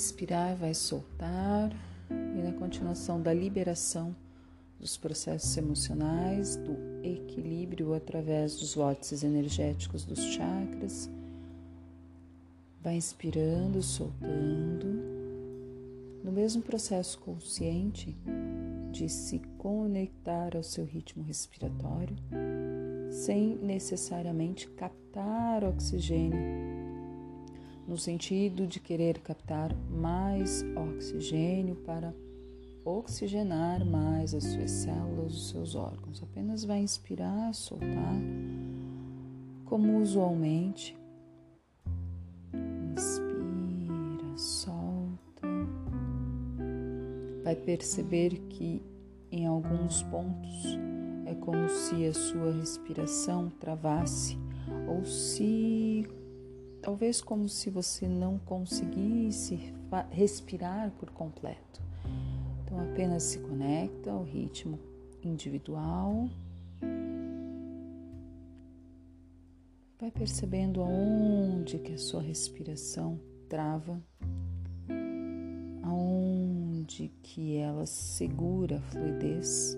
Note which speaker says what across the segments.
Speaker 1: inspirar, vai soltar e na continuação da liberação dos processos emocionais, do equilíbrio através dos vórtices energéticos dos chakras. Vai inspirando, soltando. No mesmo processo consciente de se conectar ao seu ritmo respiratório, sem necessariamente captar oxigênio, no sentido de querer captar mais oxigênio para oxigenar mais as suas células, os seus órgãos. Apenas vai inspirar, soltar, como usualmente. Inspira, solta. Vai perceber que em alguns pontos é como se a sua respiração travasse ou se talvez como se você não conseguisse respirar por completo. Então apenas se conecta ao ritmo individual. Vai percebendo aonde que a sua respiração trava, aonde que ela segura a fluidez.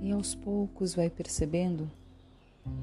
Speaker 1: E aos poucos vai percebendo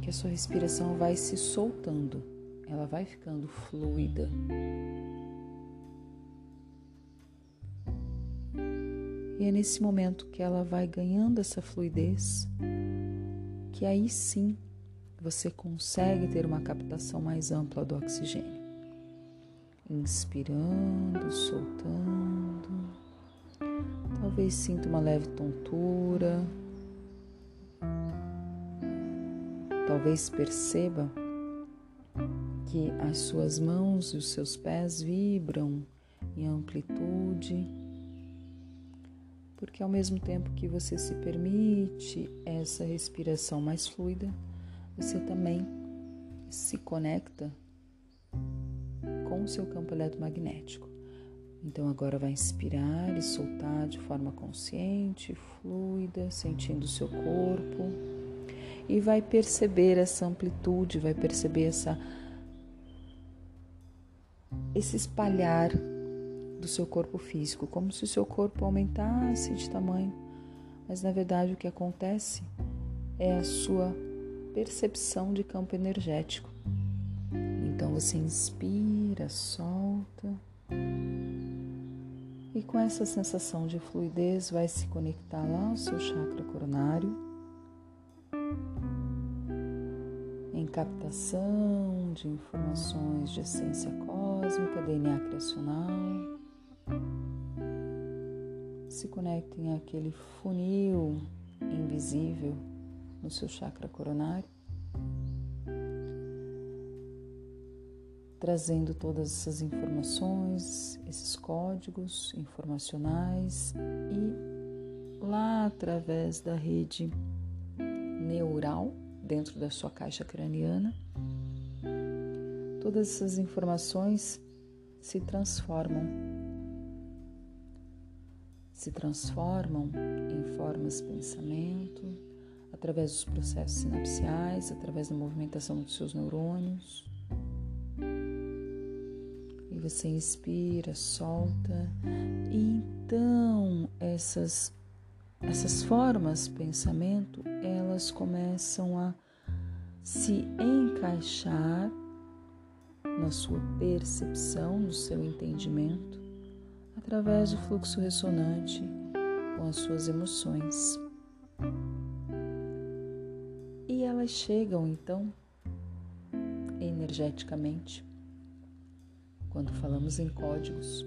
Speaker 1: que a sua respiração vai se soltando, ela vai ficando fluida. E é nesse momento que ela vai ganhando essa fluidez, que aí sim você consegue ter uma captação mais ampla do oxigênio. Inspirando, soltando. Talvez sinta uma leve tontura. Talvez perceba que as suas mãos e os seus pés vibram em amplitude porque ao mesmo tempo que você se permite essa respiração mais fluida, você também se conecta com o seu campo eletromagnético. Então agora vai inspirar e soltar de forma consciente, fluida, sentindo o seu corpo e vai perceber essa amplitude, vai perceber essa esse espalhar do seu corpo físico, como se o seu corpo aumentasse de tamanho. Mas na verdade o que acontece é a sua percepção de campo energético. Então você inspira, solta. E com essa sensação de fluidez vai se conectar lá ao seu chakra coronário. Em captação de informações de essência cósmica, DNA criacional. Se conectem àquele funil invisível no seu chakra coronário, trazendo todas essas informações, esses códigos informacionais e lá através da rede neural dentro da sua caixa craniana, todas essas informações se transformam. Se transformam em formas de pensamento, através dos processos sinapciais, através da movimentação dos seus neurônios. E você inspira, solta, e então essas essas formas pensamento, elas começam a se encaixar na sua percepção, no seu entendimento através do fluxo ressonante com as suas emoções. E elas chegam então energeticamente. Quando falamos em códigos,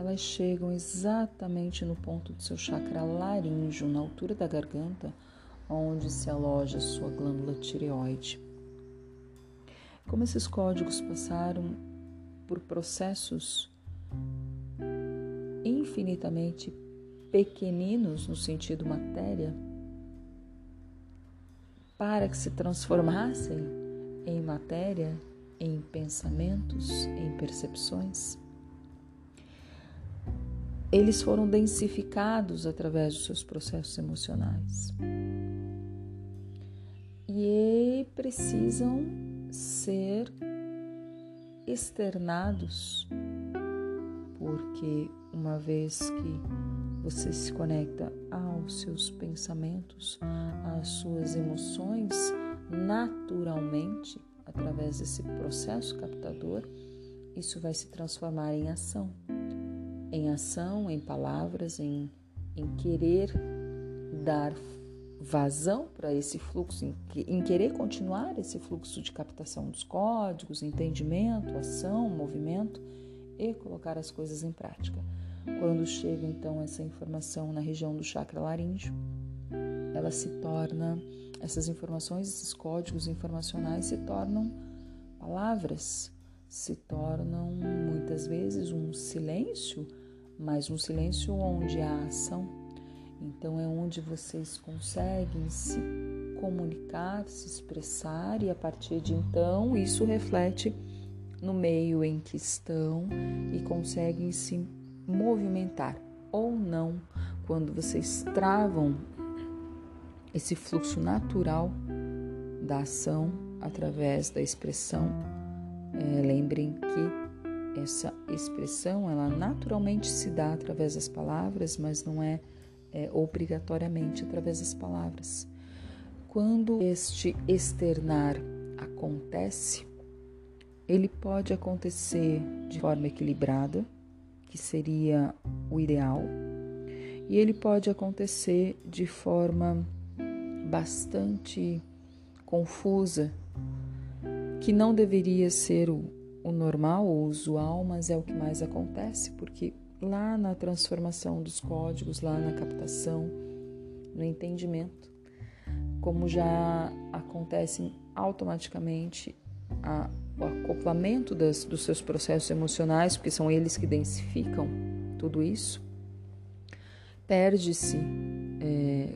Speaker 1: elas chegam exatamente no ponto do seu chakra laríngeo, na altura da garganta, onde se aloja sua glândula tireoide. Como esses códigos passaram por processos infinitamente pequeninos no sentido matéria, para que se transformassem em matéria, em pensamentos, em percepções. Eles foram densificados através dos seus processos emocionais. E precisam ser externados, porque uma vez que você se conecta aos seus pensamentos, às suas emoções, naturalmente, através desse processo captador, isso vai se transformar em ação. Em ação, em palavras, em, em querer dar vazão para esse fluxo, em, em, querer continuar esse fluxo de captação dos códigos, entendimento, ação, movimento e colocar as coisas em prática. Quando chega então essa informação na região do chakra laríngeo, ela se torna, essas informações, esses códigos informacionais se tornam palavras, se tornam muitas vezes um silêncio, mas um silêncio onde há ação então é onde vocês conseguem se comunicar, se expressar e a partir de então isso reflete no meio em que estão e conseguem se movimentar ou não quando vocês travam esse fluxo natural da ação através da expressão. É, lembrem que essa expressão ela naturalmente se dá através das palavras, mas não é é, obrigatoriamente através das palavras. Quando este externar acontece, ele pode acontecer de forma equilibrada, que seria o ideal, e ele pode acontecer de forma bastante confusa, que não deveria ser o, o normal ou usual, mas é o que mais acontece, porque lá na transformação dos códigos, lá na captação, no entendimento, como já acontece automaticamente a, o acoplamento das, dos seus processos emocionais, porque são eles que densificam tudo isso, perde-se é,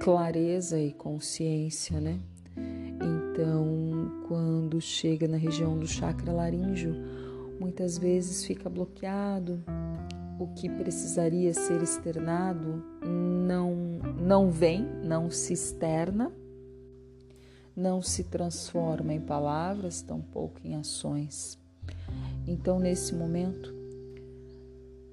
Speaker 1: clareza e consciência, né? Então, quando chega na região do chakra laríngeo, muitas vezes fica bloqueado, o que precisaria ser externado não, não vem, não se externa, não se transforma em palavras, tampouco em ações. Então, nesse momento,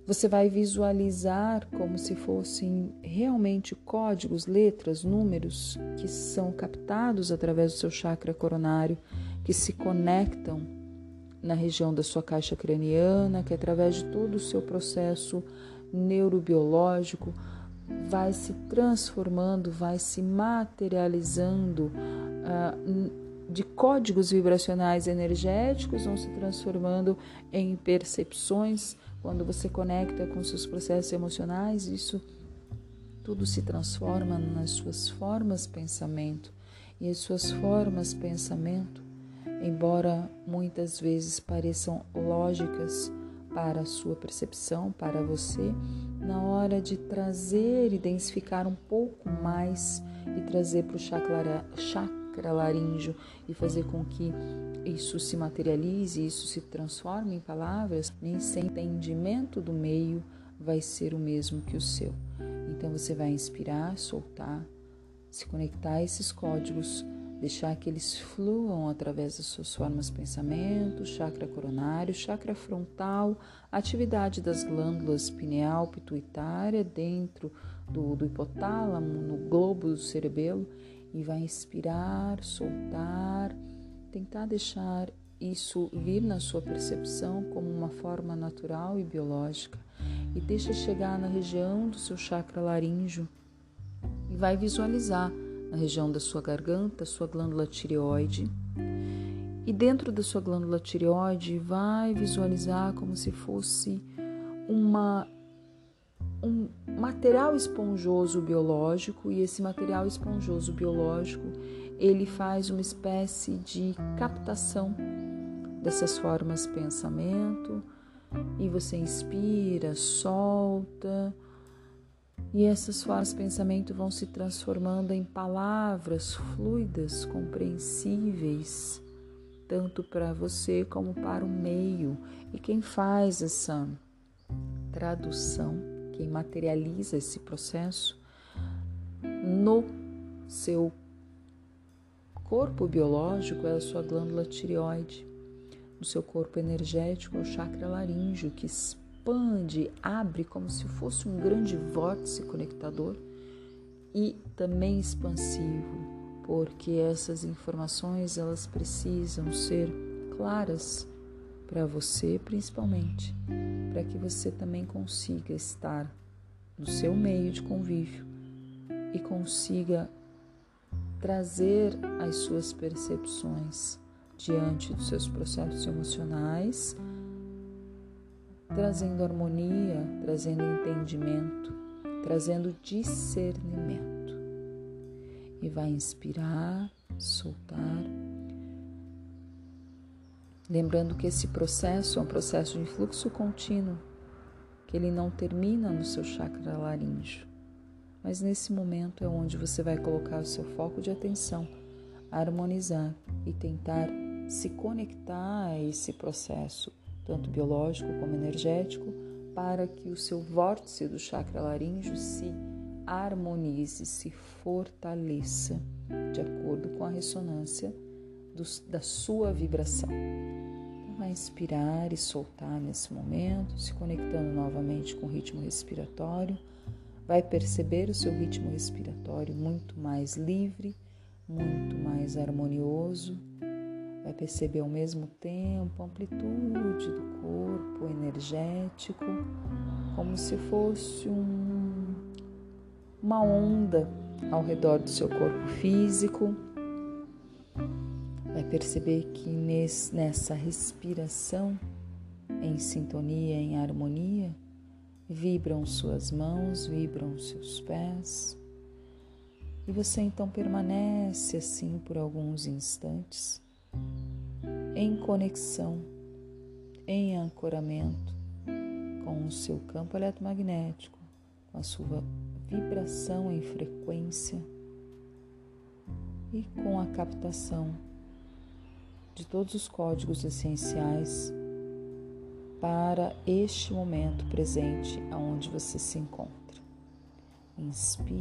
Speaker 1: você vai visualizar como se fossem realmente códigos, letras, números que são captados através do seu chakra coronário, que se conectam na região da sua caixa craniana, que através de todo o seu processo neurobiológico vai se transformando, vai se materializando uh, de códigos vibracionais energéticos, vão se transformando em percepções. Quando você conecta com seus processos emocionais, isso tudo se transforma nas suas formas pensamento. E as suas formas pensamento embora muitas vezes pareçam lógicas para a sua percepção, para você, na hora de trazer e densificar um pouco mais e trazer para o chakra, chakra laríngeo e fazer com que isso se materialize, isso se transforme em palavras, nem sem entendimento do meio vai ser o mesmo que o seu. Então você vai inspirar, soltar, se conectar a esses códigos deixar que eles fluam através das suas formas pensamento, chakra coronário, chakra frontal, atividade das glândulas pineal, pituitária, dentro do, do hipotálamo, no globo do cerebelo, e vai inspirar, soltar, tentar deixar isso vir na sua percepção como uma forma natural e biológica, e deixa chegar na região do seu chakra laríngeo e vai visualizar na região da sua garganta, sua glândula tireoide. E dentro da sua glândula tireoide, vai visualizar como se fosse uma um material esponjoso biológico e esse material esponjoso biológico ele faz uma espécie de captação dessas formas pensamento e você inspira, solta e essas formas pensamento vão se transformando em palavras fluidas, compreensíveis, tanto para você como para o meio. E quem faz essa tradução, quem materializa esse processo no seu corpo biológico é a sua glândula tireoide. no seu corpo energético é o chakra laríngeo, que expande, abre como se fosse um grande vórtice conectador e também expansivo, porque essas informações elas precisam ser claras para você principalmente, para que você também consiga estar no seu meio de convívio e consiga trazer as suas percepções diante dos seus processos emocionais, trazendo harmonia, trazendo entendimento, trazendo discernimento. E vai inspirar, soltar. Lembrando que esse processo é um processo de fluxo contínuo, que ele não termina no seu chakra laríngeo. Mas nesse momento é onde você vai colocar o seu foco de atenção, harmonizar e tentar se conectar a esse processo, tanto biológico como energético, para que o seu vórtice do chakra laríngeo se harmonize, se fortaleça de acordo com a ressonância do, da sua vibração. Então, vai inspirar e soltar nesse momento, se conectando novamente com o ritmo respiratório. Vai perceber o seu ritmo respiratório muito mais livre, muito mais harmonioso Vai perceber ao mesmo tempo a amplitude do corpo energético, como se fosse um, uma onda ao redor do seu corpo físico. Perceber que nesse, nessa respiração, em sintonia, em harmonia, vibram suas mãos, vibram seus pés. E você então permanece assim por alguns instantes em conexão, em ancoramento com o seu campo eletromagnético, com a sua vibração em frequência e com a captação de todos os códigos essenciais para este momento presente aonde você se encontra. Inspire